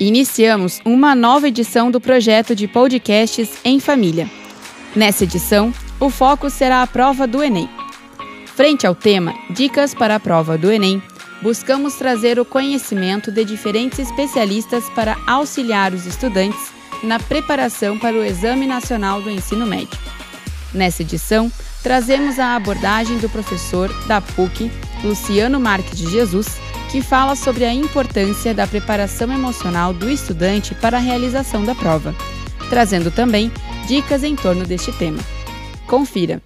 Iniciamos uma nova edição do projeto de podcasts em família. Nessa edição, o foco será a prova do Enem. Frente ao tema Dicas para a prova do Enem, buscamos trazer o conhecimento de diferentes especialistas para auxiliar os estudantes na preparação para o Exame Nacional do Ensino Médio. Nessa edição, trazemos a abordagem do professor da PUC, Luciano Marques de Jesus, que fala sobre a importância da preparação emocional do estudante para a realização da prova, trazendo também dicas em torno deste tema. Confira!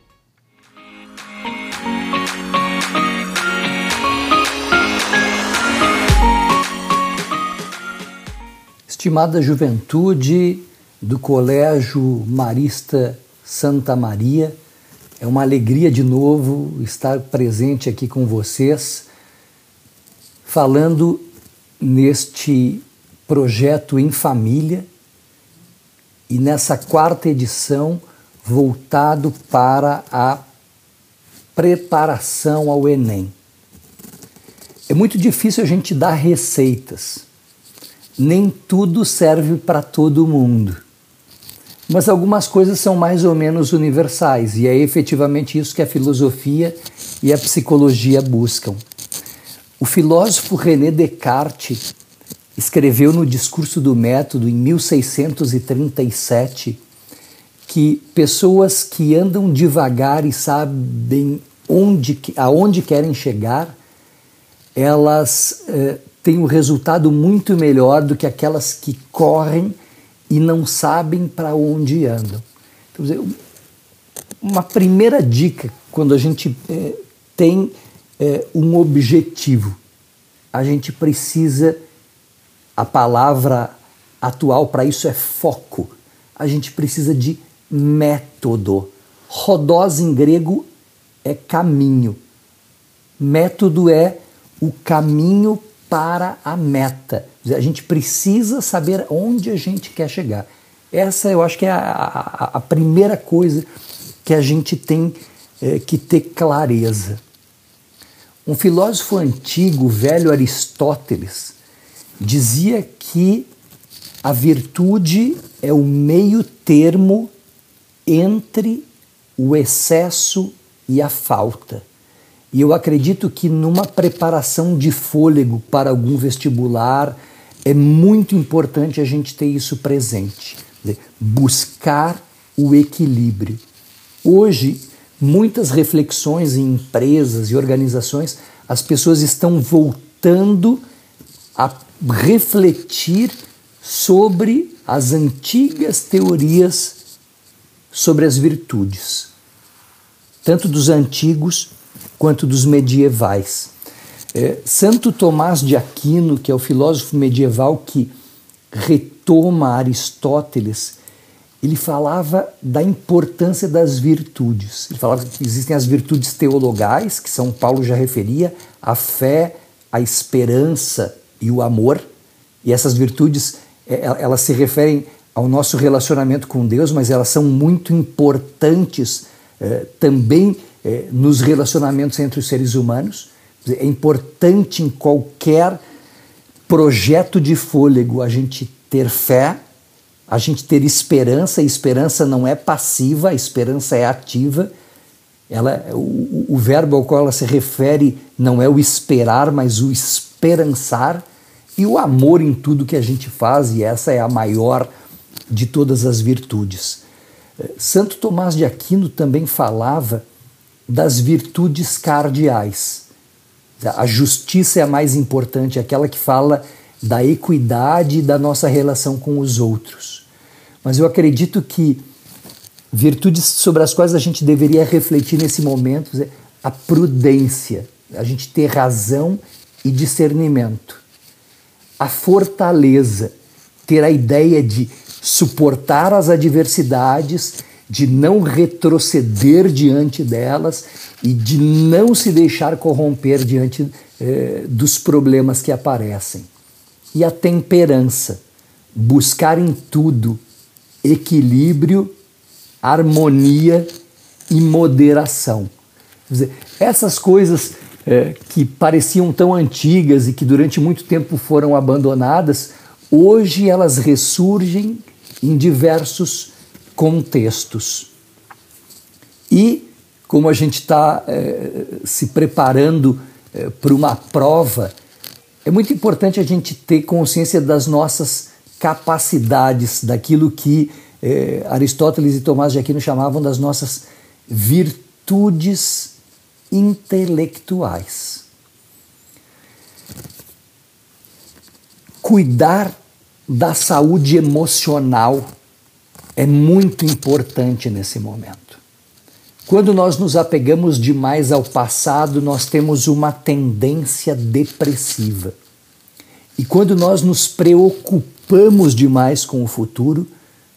Estimada juventude do Colégio Marista Santa Maria, é uma alegria de novo estar presente aqui com vocês falando neste projeto em família e nessa quarta edição voltado para a preparação ao Enem. É muito difícil a gente dar receitas. Nem tudo serve para todo mundo. Mas algumas coisas são mais ou menos universais, e é efetivamente isso que a filosofia e a psicologia buscam. O filósofo René Descartes escreveu no Discurso do Método, em 1637, que pessoas que andam devagar e sabem onde, aonde querem chegar, elas eh, têm um resultado muito melhor do que aquelas que correm e não sabem para onde andam. Então, uma primeira dica quando a gente eh, tem é, um objetivo. A gente precisa, a palavra atual para isso é foco. A gente precisa de método. Rodós em grego é caminho. Método é o caminho para a meta. A gente precisa saber onde a gente quer chegar. Essa eu acho que é a, a, a primeira coisa que a gente tem é, que ter clareza. Um filósofo antigo, velho Aristóteles, dizia que a virtude é o meio termo entre o excesso e a falta. E eu acredito que numa preparação de fôlego para algum vestibular é muito importante a gente ter isso presente, buscar o equilíbrio. Hoje muitas reflexões em empresas e organizações, as pessoas estão voltando a refletir sobre as antigas teorias sobre as virtudes, tanto dos antigos quanto dos medievais. É, Santo Tomás de Aquino, que é o filósofo medieval que retoma Aristóteles ele falava da importância das virtudes. Ele falava que existem as virtudes teologais, que São Paulo já referia, a fé, a esperança e o amor. E essas virtudes, é, é, elas se referem ao nosso relacionamento com Deus, mas elas são muito importantes eh, também eh, nos relacionamentos entre os seres humanos. É importante em qualquer projeto de fôlego a gente ter fé, a gente ter esperança, e esperança não é passiva, a esperança é ativa. Ela, o, o verbo ao qual ela se refere não é o esperar, mas o esperançar e o amor em tudo que a gente faz, e essa é a maior de todas as virtudes. Santo Tomás de Aquino também falava das virtudes cardeais. A justiça é a mais importante, aquela que fala da equidade da nossa relação com os outros mas eu acredito que virtudes sobre as quais a gente deveria refletir nesse momento é a prudência, a gente ter razão e discernimento, a fortaleza, ter a ideia de suportar as adversidades, de não retroceder diante delas e de não se deixar corromper diante eh, dos problemas que aparecem. E a temperança, buscar em tudo equilíbrio, harmonia e moderação. Dizer, essas coisas é, que pareciam tão antigas e que durante muito tempo foram abandonadas, hoje elas ressurgem em diversos contextos. E, como a gente está é, se preparando é, para uma prova, é muito importante a gente ter consciência das nossas capacidades, daquilo que é, Aristóteles e Tomás de Aquino chamavam das nossas virtudes intelectuais. Cuidar da saúde emocional é muito importante nesse momento. Quando nós nos apegamos demais ao passado, nós temos uma tendência depressiva. E quando nós nos preocupamos demais com o futuro,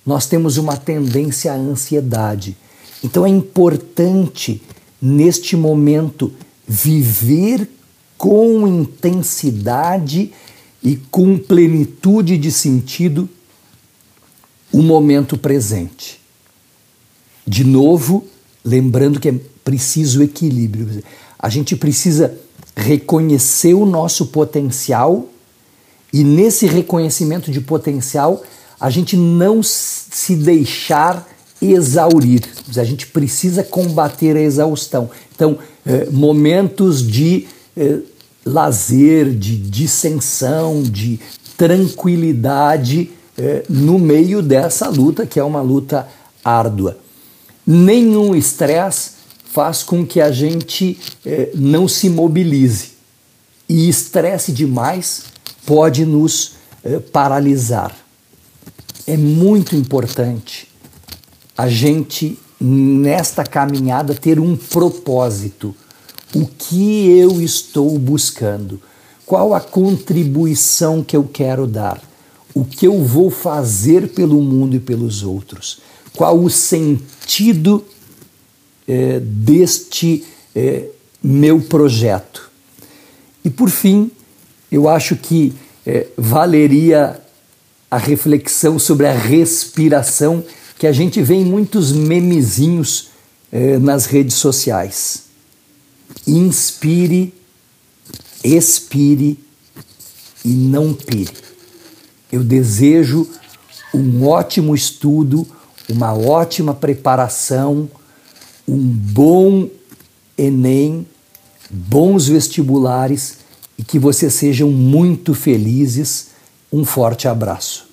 nós temos uma tendência à ansiedade. Então é importante, neste momento, viver com intensidade e com plenitude de sentido o momento presente. De novo, lembrando que é preciso equilíbrio. A gente precisa reconhecer o nosso potencial e nesse reconhecimento de potencial a gente não se deixar exaurir. A gente precisa combater a exaustão. Então, eh, momentos de eh, lazer, de dissensão, de tranquilidade eh, no meio dessa luta, que é uma luta árdua. Nenhum estresse faz com que a gente eh, não se mobilize. E estresse demais pode nos eh, paralisar. É muito importante a gente, nesta caminhada, ter um propósito o que eu estou buscando, qual a contribuição que eu quero dar, o que eu vou fazer pelo mundo e pelos outros, qual o sentido é, deste é, meu projeto. E por fim, eu acho que é, valeria a reflexão sobre a respiração que a gente vê em muitos memezinhos é, nas redes sociais inspire, expire e não pire. Eu desejo um ótimo estudo, uma ótima preparação, um bom Enem, bons vestibulares e que vocês sejam muito felizes. Um forte abraço.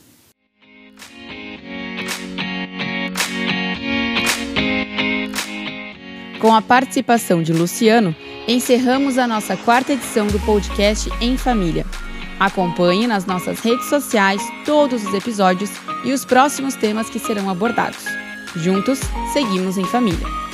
Com a participação de Luciano, encerramos a nossa quarta edição do podcast Em Família. Acompanhe nas nossas redes sociais todos os episódios e os próximos temas que serão abordados. Juntos, seguimos em família.